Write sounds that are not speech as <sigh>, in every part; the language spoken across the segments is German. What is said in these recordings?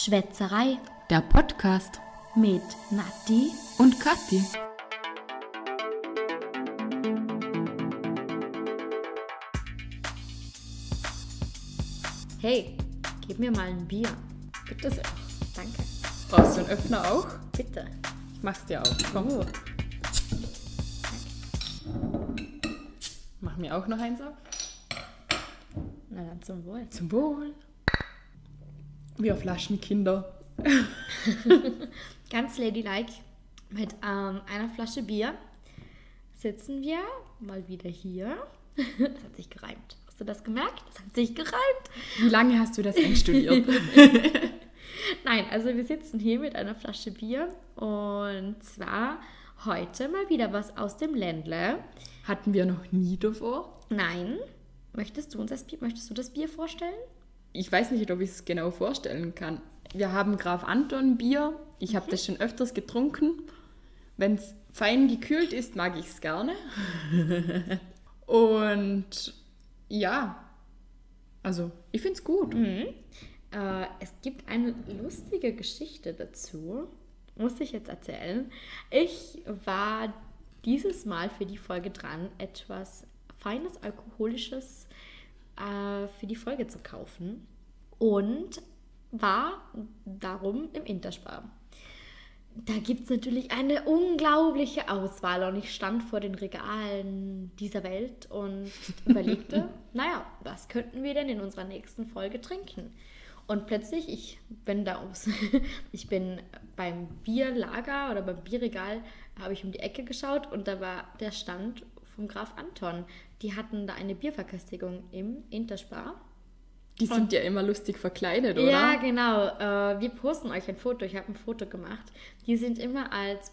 Schwätzerei Der Podcast mit Nati. und Kathi. Hey, gib mir mal ein Bier. Bitte sehr. Danke. Brauchst du einen Öffner auch? Bitte. Ich mach's dir auf. Komm. Mach mir auch noch eins auf. Na dann zum Wohl. Zum Wohl. Wir Flaschenkinder. <laughs> Ganz ladylike mit ähm, einer Flasche Bier sitzen wir mal wieder hier. <laughs> Das hat sich gereimt. Hast du das gemerkt? Das hat sich gereimt. Wie lange hast du das <laughs> einstudiert? Nein, also wir sitzen hier mit einer Flasche Bier und zwar heute mal wieder was aus dem Ländle. Hatten wir noch nie davor. Nein. Möchtest du uns das Bier, möchtest du das Bier vorstellen? Ich weiß nicht, ob ich es genau vorstellen kann. Wir haben Graf Anton Bier. Ich habe das schon öfters getrunken. Wenn es fein gekühlt ist, mag ich es gerne. <laughs> Und ja, also ich finde es gut. Äh, es gibt eine lustige Geschichte dazu. Muss ich jetzt erzählen. Ich war dieses Mal für die Folge dran, etwas feines alkoholisches äh, für die Folge zu kaufen. Und war darum im Interspar. Da gibt es natürlich eine unglaubliche Auswahl und ich stand vor den Regalen dieser Welt und <laughs> überlegte, naja, was könnten wir denn in unserer nächsten Folge trinken? Und plötzlich, ich bin da ums, <laughs> ich bin beim Bierlager oder beim Bierregal, habe ich um die Ecke geschaut und da war der Stand vom Graf Anton. Die hatten da eine Bierverköstigung im Interspar. Die sind ja immer lustig verkleidet, oder? Ja, genau. Äh, wir posten euch ein Foto. Ich habe ein Foto gemacht. Die sind immer als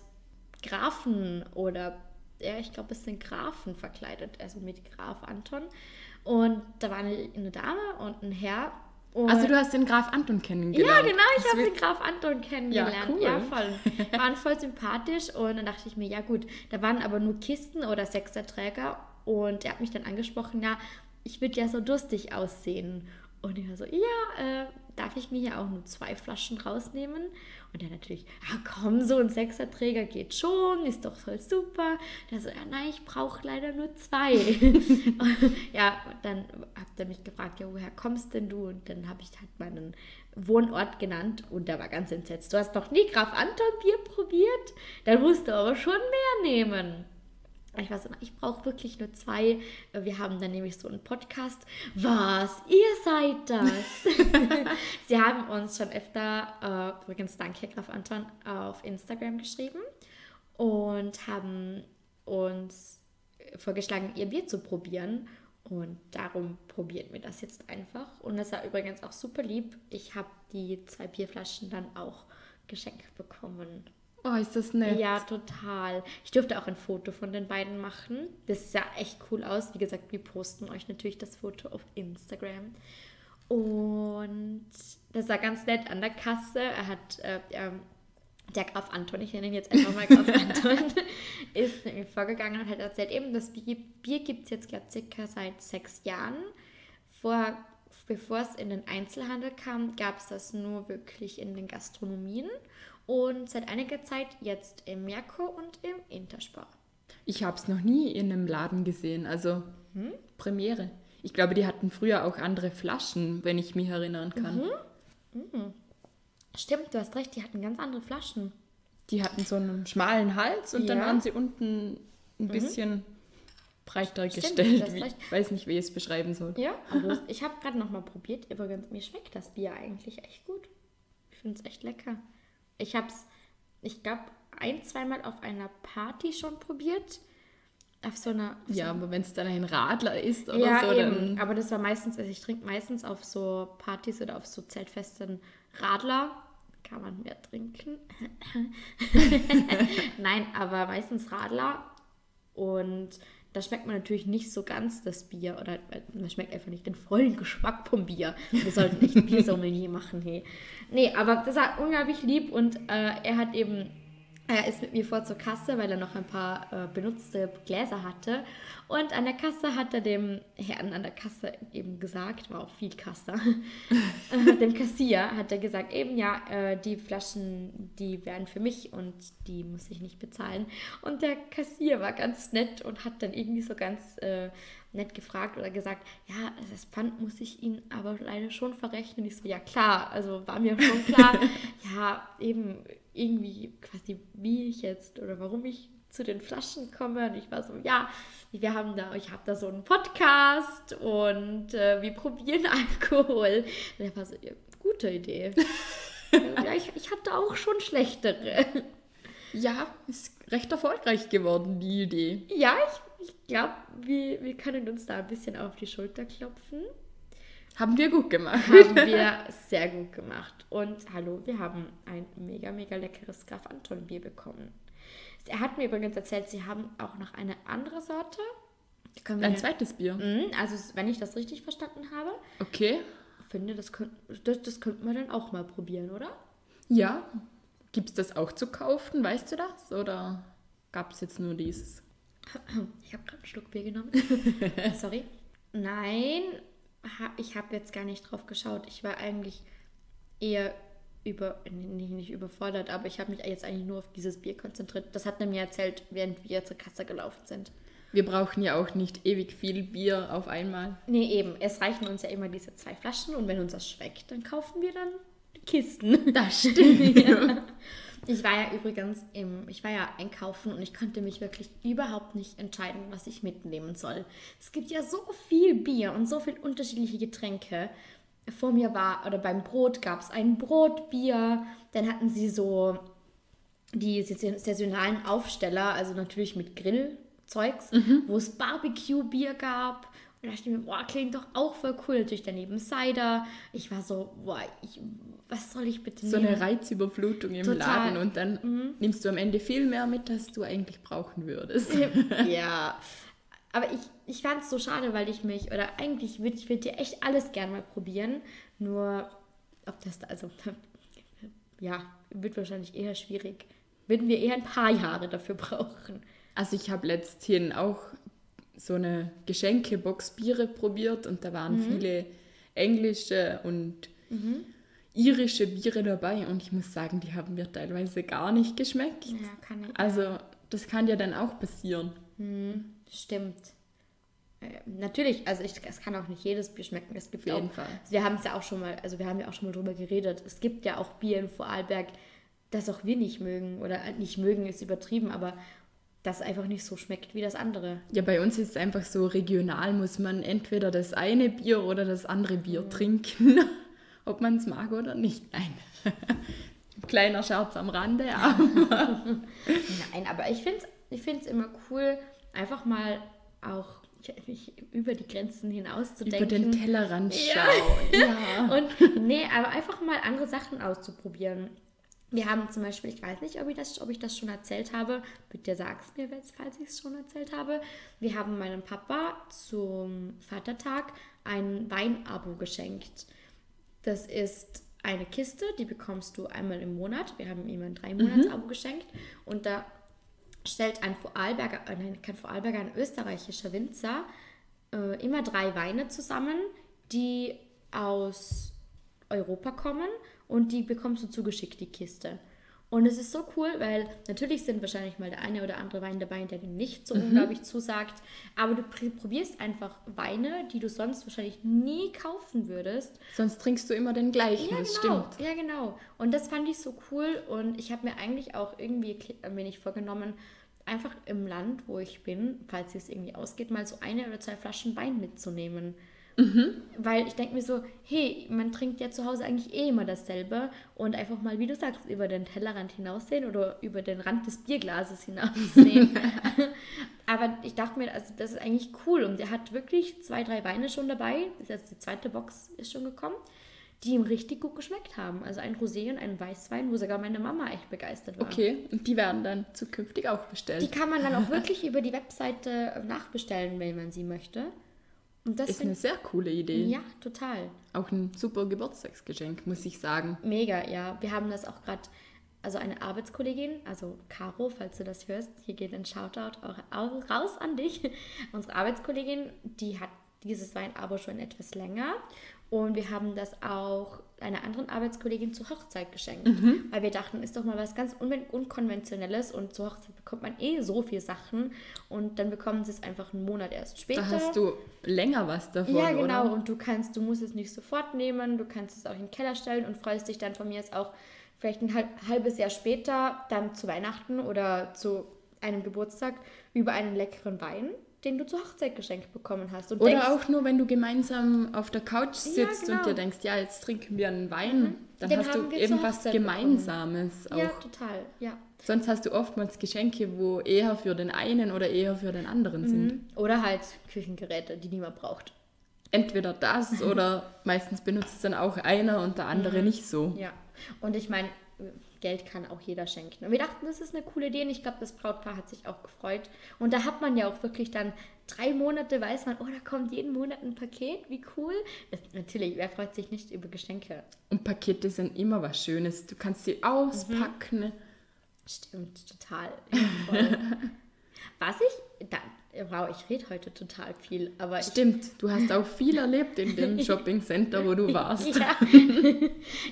Grafen oder, ja, ich glaube, es sind Grafen verkleidet, also mit Graf Anton. Und da war eine, eine Dame und ein Herr. Und Also du hast den Graf Anton kennengelernt. ja, genau, ich habe den Graf Anton kennengelernt. cool. Ja, voll. <laughs> Waren voll sympathisch und dann dachte ich mir, ja gut, da waren aber nur Kisten oder Sechserträger und er hat mich dann angesprochen, ja, ich würde ja so durstig aussehen. Und ich war so, ja, äh, darf ich mir hier auch nur zwei Flaschen rausnehmen? Und er natürlich, ja komm, so ein Sechserträger geht schon, ist doch voll super. Der so, ja nein, ich brauche leider nur zwei. <laughs> <laughs> ja, dann hat er mich gefragt, ja, woher kommst denn du? Und dann habe ich halt meinen Wohnort genannt und da war ganz entsetzt. Du hast noch nie Graf Anton Bier probiert? Dann musst du aber schon mehr nehmen. Ich war so, ich brauche wirklich nur zwei. Wir haben dann nämlich so einen Podcast. Was? Ihr seid das? <laughs> Sie haben uns schon öfter, äh, übrigens danke Graf Anton, auf Instagram geschrieben und haben uns vorgeschlagen, ihr Bier zu probieren. Und darum probieren wir das jetzt einfach. Und das war übrigens auch super lieb. Ich habe die zwei Bierflaschen dann auch geschenkt bekommen. Oh, ist das nett. Ja, total. Ich durfte auch ein Foto von den beiden machen. Das sah echt cool aus. Wie gesagt, wir posten euch natürlich das Foto auf Instagram. Und das war ganz nett an der Kasse. Er hat, äh, ähm, der Graf Anton, ich nenne ihn jetzt einfach mal Graf <laughs> Anton, <laughs> ist nämlich vorgegangen und hat erzählt, eben das Bier, Bier gibt es jetzt, glaube ich, circa seit sechs Jahren. Vor, bevor es in den Einzelhandel kam, gab es das nur wirklich in den Gastronomien und seit einiger Zeit jetzt im Merkur und im Interspar. Ich habe es noch nie in einem Laden gesehen, also Hm? Premiere. Ich glaube, die hatten früher auch andere Flaschen, wenn ich mich erinnern kann. Mhm. Stimmt, du hast recht, die hatten ganz andere Flaschen. Die hatten so einen schmalen Hals und dann Ja. Mhm. waren sie unten ein bisschen breiter Stimmt, gestellt. ich weiß nicht, wie ich es beschreiben soll. Ja, aber ich habe gerade noch mal probiert. Übrigens, mir schmeckt das Bier eigentlich echt gut. Ich finde es echt lecker. Ich habe es, ich glaube, ein, zweimal auf einer Party schon probiert. Auf so einer. Auf Ja, aber wenn es dann ein Radler ist oder ja, so, eben. dann. Aber das war meistens, also ich trinke meistens auf so Partys oder auf so Zeltfesten Radler. Kann man mehr trinken. <laughs> Nein, aber meistens Radler. Und da schmeckt man natürlich nicht so ganz das Bier. Oder äh, man schmeckt einfach nicht den vollen Geschmack vom Bier. Wir sollten echt ein <laughs> Biersommelier machen, hey. Nee, aber das war unglaublich lieb und äh, er hat eben Er ist mit mir vor zur Kasse, weil er noch ein paar äh, benutzte Gläser hatte. Und an der Kasse hat er dem Herrn an der Kasse eben gesagt, war auch viel Kasse, <laughs> äh, dem Kassier hat er gesagt, eben ja, äh, die Flaschen, die wären für mich und die muss ich nicht bezahlen. Und der Kassier war ganz nett und hat dann irgendwie so ganz äh, nett gefragt oder gesagt, ja, das Pfand muss ich Ihnen aber leider schon verrechnen. Ich so, ja klar, also war mir schon klar, <laughs> ja, eben irgendwie quasi, wie ich jetzt oder warum ich zu den Flaschen komme. Und ich war so, ja, wir haben da, ich habe da so einen Podcast und äh, wir probieren <laughs> Alkohol. Und er war so, ja, gute Idee. <laughs> ja, ich, ich hatte auch schon schlechtere. Ja, ist recht erfolgreich geworden, die Idee. Ja, ich, ich glaube, wir, wir können uns da ein bisschen auf die Schulter klopfen. Haben wir gut gemacht. Haben <laughs> wir sehr gut gemacht. Und hallo, wir haben ein mega, mega leckeres Graf Anton Bier bekommen. Er hat mir übrigens erzählt, sie haben auch noch eine andere Sorte. Ein zweites Bier. Mhm, also, wenn ich das richtig verstanden habe. Okay. Finde, das, könnt, das, das könnten wir dann auch mal probieren, oder? Ja. Gibt es das auch zu kaufen? Weißt du das? Oder gab es jetzt nur dieses? Ich habe gerade einen Schluck Bier genommen. <laughs> Sorry. Nein, ich habe jetzt gar nicht drauf geschaut. Ich war eigentlich eher über, nicht, nicht überfordert, aber ich habe mich jetzt eigentlich nur auf dieses Bier konzentriert. Das hat er mir erzählt, während wir zur Kasse gelaufen sind. Wir brauchen ja auch nicht ewig viel Bier auf einmal. Nee, eben. Es reichen uns ja immer diese zwei Flaschen und wenn uns das schmeckt, dann kaufen wir dann Kisten. Das stimmt. ja. <laughs> <laughs> Ich war ja übrigens im, ich war ja einkaufen und ich konnte mich wirklich überhaupt nicht entscheiden, was ich mitnehmen soll. Es gibt ja so viel Bier und so viele unterschiedliche Getränke. Vor mir war, oder beim Brot gab es ein Brotbier, dann hatten sie so die saisonalen Aufsteller, also natürlich mit Grillzeugs, mhm. wo es Barbecue-Bier gab. Und da dachte ich mir, boah, klingt doch auch voll cool. Natürlich daneben Cider. Ich war so, boah, ich, was soll ich bitte so nehmen? So eine Reizüberflutung im Total. Laden und dann mhm. nimmst du am Ende viel mehr mit, als du eigentlich brauchen würdest. ja, <laughs> aber ich, ich fand es so schade, weil ich mich, oder eigentlich würde ich würd dir echt alles gerne mal probieren. Nur, ob das da, also, <laughs> ja, wird wahrscheinlich eher schwierig. Würden wir eher ein paar Jahre dafür brauchen. Also ich habe letzthin auch so eine Geschenkebox Biere probiert und da waren mhm. viele englische und mhm. irische Biere dabei und ich muss sagen, die haben mir teilweise gar nicht geschmeckt. Ja, kann ich. Also das kann ja dann auch passieren. Mhm. Stimmt. Äh, natürlich, also ich, es kann auch nicht jedes Bier schmecken. Es gibt Auf jeden auch, Fall. Wir haben es ja auch schon mal, also wir haben ja auch schon mal drüber geredet. Es gibt ja auch Bier in Vorarlberg, das auch wir nicht mögen. Oder nicht mögen ist übertrieben, aber das einfach nicht so schmeckt wie das andere. Ja, bei uns ist es einfach so regional, muss man entweder das eine Bier oder das andere Bier mhm. trinken, <laughs> ob man es mag oder nicht. Nein. <laughs> Kleiner Scherz am Rande, <laughs> aber. Nein, aber ich finde es ich find's immer cool, einfach mal auch über die Grenzen hinaus zu denken. Über den Tellerrand schauen. Ja. ja. Und nee, aber einfach mal andere Sachen auszuprobieren. Wir haben zum Beispiel, ich weiß nicht, ob ich das, ob ich das schon erzählt habe, bitte sag es mir, falls ich es schon erzählt habe. Wir haben meinem Papa zum Vatertag ein Weinabo geschenkt. Das ist eine Kiste, die bekommst du einmal im Monat. Wir haben ihm ein drei Monats Abo mhm. geschenkt und da stellt ein Vorarlberger, äh, nein, kein Vorarlberger, ein österreichischer Winzer äh, immer drei Weine zusammen, die aus Europa kommen und die bekommst du zugeschickt, die Kiste. Und es ist so cool, weil natürlich sind wahrscheinlich mal der eine oder andere Wein dabei, der dir nicht so mhm. unglaublich zusagt. Aber du probierst einfach Weine, die du sonst wahrscheinlich nie kaufen würdest. Sonst trinkst du immer den gleichen, ja, das genau. stimmt. Ja, genau. Und das fand ich so cool. Und ich habe mir eigentlich auch irgendwie ein wenig vorgenommen, einfach im Land, wo ich bin, falls es irgendwie ausgeht, mal so eine oder zwei Flaschen Wein mitzunehmen. Mhm. Weil ich denke mir so, hey, man trinkt ja zu Hause eigentlich eh immer dasselbe und einfach mal, wie du sagst, über den Tellerrand hinaussehen oder über den Rand des Bierglases hinaussehen. <laughs> Aber ich dachte mir, also das ist eigentlich cool und er hat wirklich zwei, drei Weine schon dabei. Das ist jetzt die zweite Box ist schon gekommen die ihm richtig gut geschmeckt haben. Also ein Rosé und ein Weißwein, wo sogar meine Mama echt begeistert war. Okay, und die werden dann zukünftig auch bestellt. Die kann man dann auch <laughs> wirklich über die Webseite nachbestellen, wenn man sie möchte. Das ist eine sehr coole Idee. Ja, total. Auch ein super Geburtstagsgeschenk, muss ich sagen. Mega, ja. Wir haben das auch gerade also eine Arbeitskollegin, also Caro, falls du das hörst, hier geht ein Shoutout auch raus an dich. <laughs> Unsere Arbeitskollegin, die hat dieses Weinabo schon etwas länger und wir haben das auch einer anderen Arbeitskollegin zur Hochzeit geschenkt, mhm. weil wir dachten, ist doch mal was ganz un unkonventionelles und zur Hochzeit bekommt man eh so viele Sachen und dann bekommen sie es einfach einen Monat erst später. Da hast du länger was davon, Ja, genau. Oder? Und du kannst, du musst es nicht sofort nehmen, du kannst es auch in den Keller stellen und freust dich dann von mir jetzt auch vielleicht ein halbes Jahr später, dann zu Weihnachten oder zu einem Geburtstag über einen leckeren Wein den du zur Hochzeit geschenkt bekommen hast. Oder denkst, auch nur, wenn du gemeinsam auf der Couch sitzt ja, genau. und dir denkst, ja, jetzt trinken wir einen Wein, mhm. dann den hast du irgendwas Gemeinsames bekommen. auch. Ja, total, ja. Sonst hast du oftmals Geschenke, wo eher für den einen oder eher für den anderen mhm. sind. Oder halt Küchengeräte, die niemand braucht. Entweder das <laughs> oder meistens benutzt es dann auch einer und der andere mhm. nicht so. Ja, und ich meine, Geld kann auch jeder schenken. Und wir dachten, das ist eine coole Idee und ich glaube, das Brautpaar hat sich auch gefreut. Und da hat man ja auch wirklich dann drei Monate, weiß man, oh, da kommt jeden Monat ein Paket, wie cool. Das, natürlich, wer freut sich nicht über Geschenke? Und Pakete sind immer was Schönes. Du kannst sie auspacken. Mhm. Stimmt, total. <laughs> was ich, dann, Wow, ich rede heute total viel, aber Stimmt, ich, du hast auch viel erlebt in dem <laughs> Shopping Center, wo du warst. ja. <laughs>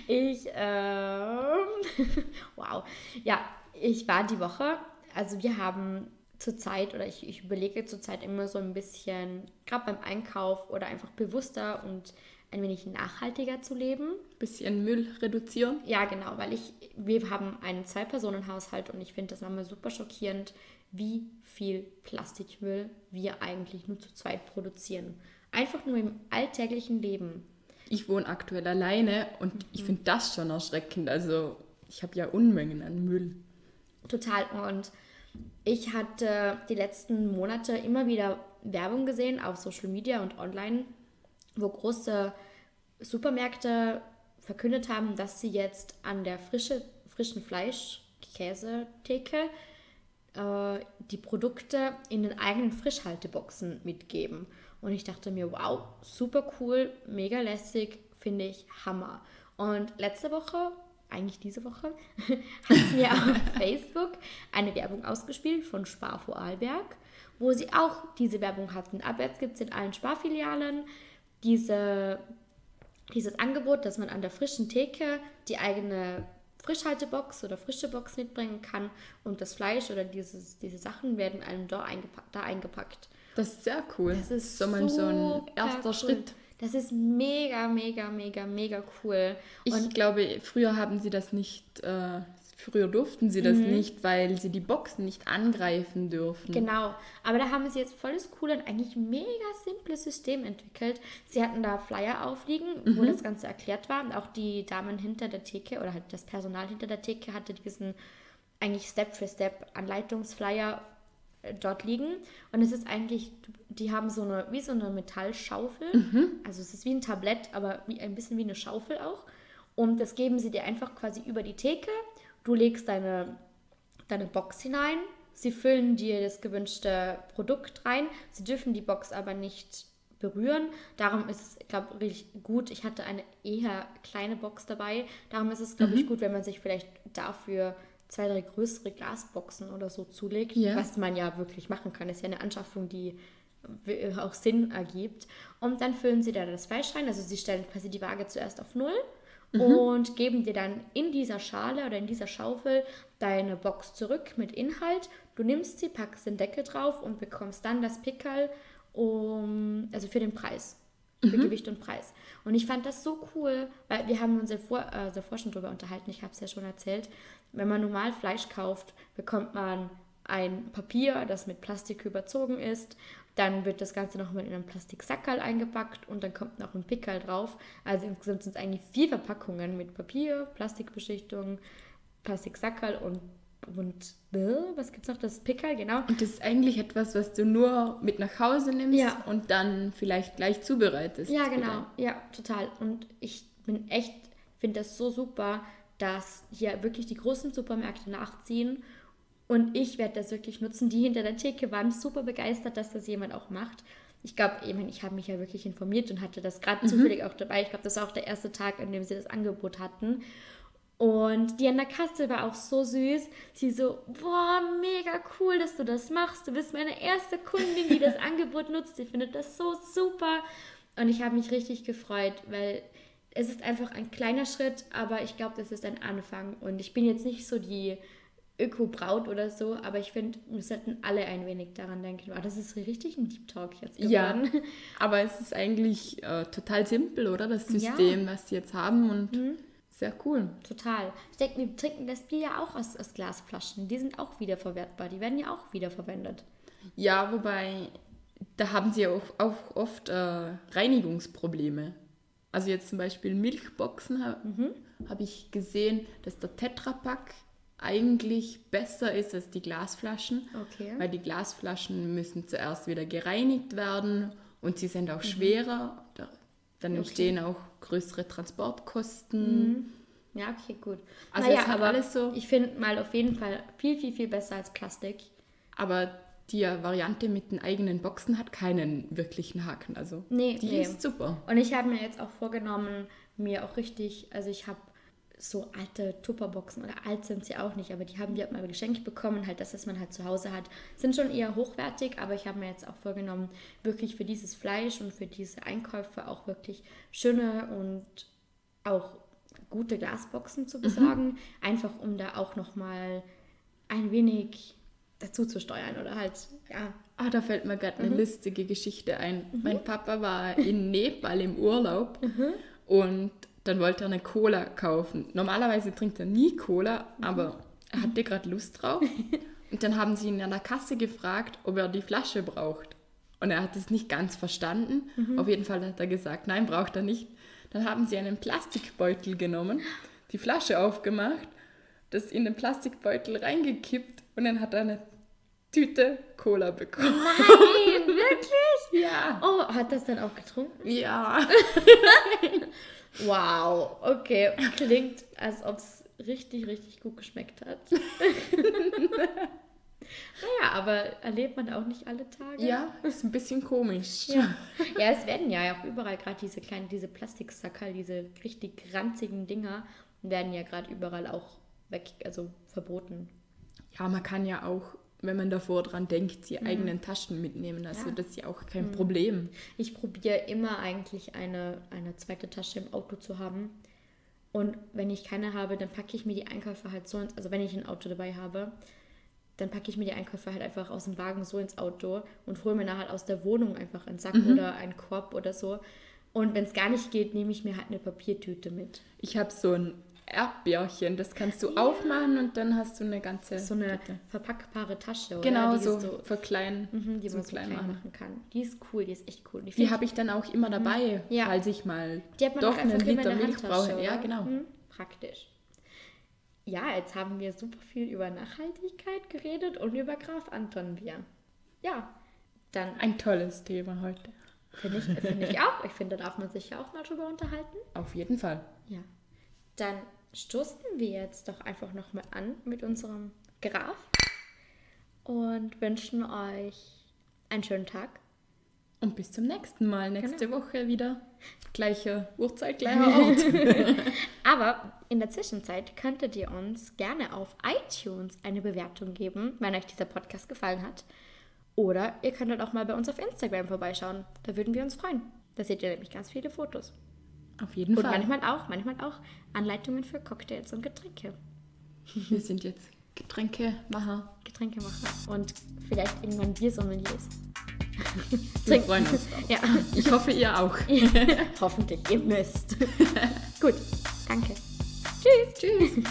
Ich, ähm, <laughs> wow. Ja, ich war die Woche, also wir haben zurzeit, oder ich, ich überlege zurzeit immer so ein bisschen, gerade beim Einkauf oder einfach bewusster und ein wenig nachhaltiger zu leben. Bisschen Müll reduzieren? Ja, genau, weil ich, wir haben einen Zwei-Personen-Haushalt und ich finde das manchmal super schockierend, wie viel Plastikmüll wir eigentlich nur zu zweit produzieren. Einfach nur im alltäglichen Leben. Ich wohne aktuell alleine und mhm. ich finde das schon erschreckend. Also ich habe ja Unmengen an Müll. Total. Und ich hatte die letzten Monate immer wieder Werbung gesehen auf Social Media und online, wo große Supermärkte verkündet haben, dass sie jetzt an der frische, frischen Fleisch-Käsetheke äh, die Produkte in den eigenen Frischhalteboxen mitgeben. Und ich dachte mir, wow, super cool, mega lässig, finde ich Hammer. Und letzte Woche, eigentlich diese Woche, <laughs> hat mir auf <laughs> Facebook eine Werbung ausgespielt von Spar Vorarlberg, wo sie auch diese Werbung hatten. Ab jetzt gibt es in allen Sparfilialen diese, dieses Angebot, dass man an der frischen Theke die eigene Frischhaltebox oder frische Box mitbringen kann und das Fleisch oder dieses, diese Sachen werden einem da eingepackt. Da eingepackt. Das ist sehr cool. Das ist so, mal so ein erster cool. Schritt. Das ist mega, mega, mega, mega cool. Und ich glaube, früher haben sie das nicht äh, Früher durften sie das mhm. nicht, weil sie die Boxen nicht angreifen dürfen. Genau, aber da haben sie jetzt volles coole und eigentlich mega simples System entwickelt. Sie hatten da Flyer aufliegen, mhm. wo das Ganze erklärt war. Und auch die Damen hinter der Theke oder halt das Personal hinter der Theke hatte diesen eigentlich Step-für-Step-Anleitungsflyer äh, dort liegen. Und es ist eigentlich, die haben so eine, wie so eine Metallschaufel. Mhm. Also es ist wie ein Tablett, aber wie, ein bisschen wie eine Schaufel auch. Und das geben sie dir einfach quasi über die Theke Du legst deine, deine Box hinein, sie füllen dir das gewünschte Produkt rein. Sie dürfen die Box aber nicht berühren. Darum ist es, glaube ich, richtig gut. Ich hatte eine eher kleine Box dabei. Darum ist es, glaube mhm. ich, gut, wenn man sich vielleicht dafür zwei, drei größere Glasboxen oder so zulegt, ja. was man ja wirklich machen kann. Das ist ja eine Anschaffung, die auch Sinn ergibt. Und dann füllen sie da das Fleisch rein. Also sie stellen quasi die Waage zuerst auf Null mhm. und geben dir dann in dieser Schale oder in dieser Schaufel deine Box zurück mit Inhalt. Du nimmst sie, packst den Deckel drauf und bekommst dann das Pickel um, also für den Preis. Für mhm. Gewicht und Preis. Und ich fand das so cool, weil wir haben uns davor, äh, davor schon drüber unterhalten, ich habe es ja schon erzählt. Wenn man normal Fleisch kauft, bekommt man ein Papier, das mit Plastik überzogen ist. Dann wird das Ganze nochmal in einen Plastiksackerl eingepackt und dann kommt noch ein Pickerl drauf. Also insgesamt sind es eigentlich vier Verpackungen mit Papier, Plastikbeschichtung, Plastiksackerl und und äh, was gibt's noch? Das Pickerl, genau. Und das ist eigentlich etwas, was du nur mit nach Hause nimmst ja. und dann vielleicht gleich zubereitest. Ja, genau. Wieder. Ja, total. Und ich bin echt, finde das so super, dass hier wirklich die großen Supermärkte nachziehen und ich werde das wirklich nutzen. Die hinter der Theke waren super begeistert, dass das jemand auch macht. Ich glaube, ich, mein, ich habe mich ja wirklich informiert und hatte das gerade mhm. zufällig auch dabei. Ich glaube, das war auch der erste Tag, an dem sie das Angebot hatten. Und die an der Kasse war auch so süß. Sie so, boah, mega cool, dass du das machst. Du bist meine erste Kundin, die das <laughs> Angebot nutzt. Ich finde das so super. Und ich habe mich richtig gefreut, weil es ist einfach ein kleiner Schritt, aber ich glaube, das ist ein Anfang. Und ich bin jetzt nicht so die Öko-Braut oder so, aber ich finde, wir sollten alle ein wenig daran denken. Oh, das ist richtig ein Deep Talk jetzt geworden. Ja, <laughs> aber es ist eigentlich äh, total simpel, oder? Das System, ja. was sie jetzt haben und mhm. sehr cool. Total. Ich denke, wir trinken das Bier ja auch aus, aus Glasflaschen. Die sind auch wiederverwertbar. Die werden ja auch wiederverwendet. Ja, wobei, da haben sie auch, auch oft äh, Reinigungsprobleme. Also jetzt zum Beispiel Milchboxen habe mhm. hab ich gesehen, dass der Tetrapack eigentlich besser ist als die Glasflaschen. Okay. Weil die Glasflaschen müssen zuerst wieder gereinigt werden und sie sind auch mhm. schwerer. Dann entstehen auch größere Transportkosten. Mhm. Ja, okay, gut. Also naja, aber alles so. Ich finde mal auf jeden Fall viel, viel, viel besser als Plastik. Aber die Variante mit den eigenen Boxen hat keinen wirklichen Haken. Also nee, die nee. ist super. Und ich habe mir jetzt auch vorgenommen, mir auch richtig, also ich habe so alte Tupperboxen oder alt sind sie auch nicht, aber die haben wir mal geschenkt bekommen, halt das, was man halt zu Hause hat, sind schon eher hochwertig, aber ich habe mir jetzt auch vorgenommen, wirklich für dieses Fleisch und für diese Einkäufe auch wirklich schöne und auch gute Glasboxen zu mhm. besorgen, mhm. einfach um da auch nochmal ein wenig dazu zu steuern oder halt, ja. Ah, da fällt mir gerade eine mhm. lustige Geschichte ein. Mhm. Mein Papa war in <laughs> Nepal im Urlaub mhm. und dann wollte er eine Cola kaufen. Normalerweise trinkt er nie Cola, aber er hatte gerade Lust drauf. <laughs> Und dann haben sie ihn an der Kasse gefragt, ob er die Flasche braucht. Und er hat es nicht ganz verstanden. Mhm. Auf jeden Fall hat er gesagt, nein, braucht er nicht. Dann haben sie einen Plastikbeutel genommen, die Flasche aufgemacht, das in den Plastikbeutel reingekippt und dann hat er eine Tüte Cola bekommen. Nein, <laughs> wirklich? Ja. Oh, hat das dann auch getrunken? Ja. <laughs> Wow, okay. Klingt, als ob es richtig, richtig gut geschmeckt hat. <laughs> naja, aber erlebt man auch nicht alle Tage. Ja, ist ein bisschen komisch. Ja, ja es werden ja auch überall gerade diese kleinen, diese Plastiksackerl, diese richtig ranzigen Dinger, werden ja gerade überall auch weg, also verboten. Ja, man kann ja auch wenn man davor dran denkt, die mhm. eigenen Taschen mitnehmen. Also ja. das ist ja auch kein mhm. Problem. Ich probiere immer eigentlich eine, eine zweite Tasche im Auto zu haben. Und wenn ich keine habe, dann packe ich mir die Einkäufe halt so ins, also wenn ich ein Auto dabei habe, dann packe ich mir die Einkäufe halt einfach aus dem Wagen so ins Auto und hole mir nachher halt aus der Wohnung einfach einen Sack mhm. oder einen Korb oder so. Und wenn es gar nicht geht, nehme ich mir halt eine Papiertüte mit. Ich habe so ein Erdbeerchen. Das kannst du ja. aufmachen und dann hast du eine ganze. So eine Tüte. verpackbare Tasche, oder? Genau, die so, so für klein. Mhm, die man so klein, machen. machen. kann. Die ist cool, die ist echt cool. Die, die habe ich dann auch immer mhm. dabei, ja. falls ich mal doch einen Liter Milch brauche. Ja, genau. Mhm. Praktisch. Ja, jetzt haben wir super viel über Nachhaltigkeit geredet und über Graf Anton Bier. Ja, dann. Ein tolles Thema heute. Finde ich, find ich auch. Ich finde, da darf man sich ja auch mal drüber unterhalten. Auf jeden Fall. Ja. Dann stoßen wir jetzt doch einfach nochmal an mit unserem Graf und wünschen euch einen schönen Tag. Und bis zum nächsten Mal. Nächste genau. Woche wieder gleiche Uhrzeit, gleicher <laughs> Ort. <laughs> Aber in der Zwischenzeit könntet ihr uns gerne auf iTunes eine Bewertung geben, wenn euch dieser Podcast gefallen hat. Oder ihr könntet auch mal bei uns auf Instagram vorbeischauen. Da würden wir uns freuen. Da seht ihr nämlich ganz viele Fotos. Auf jeden und Fall. Und manchmal auch, manchmal auch Anleitungen für Cocktails und Getränke. Wir sind jetzt Getränkemacher. Getränkemacher. Und vielleicht irgendwann Biersommeliers. Wir freuen uns drauf. Ja. Ich hoffe, ihr auch. Hoffentlich, ihr müsst. <laughs> Gut, danke. Tschüss. Tschüss.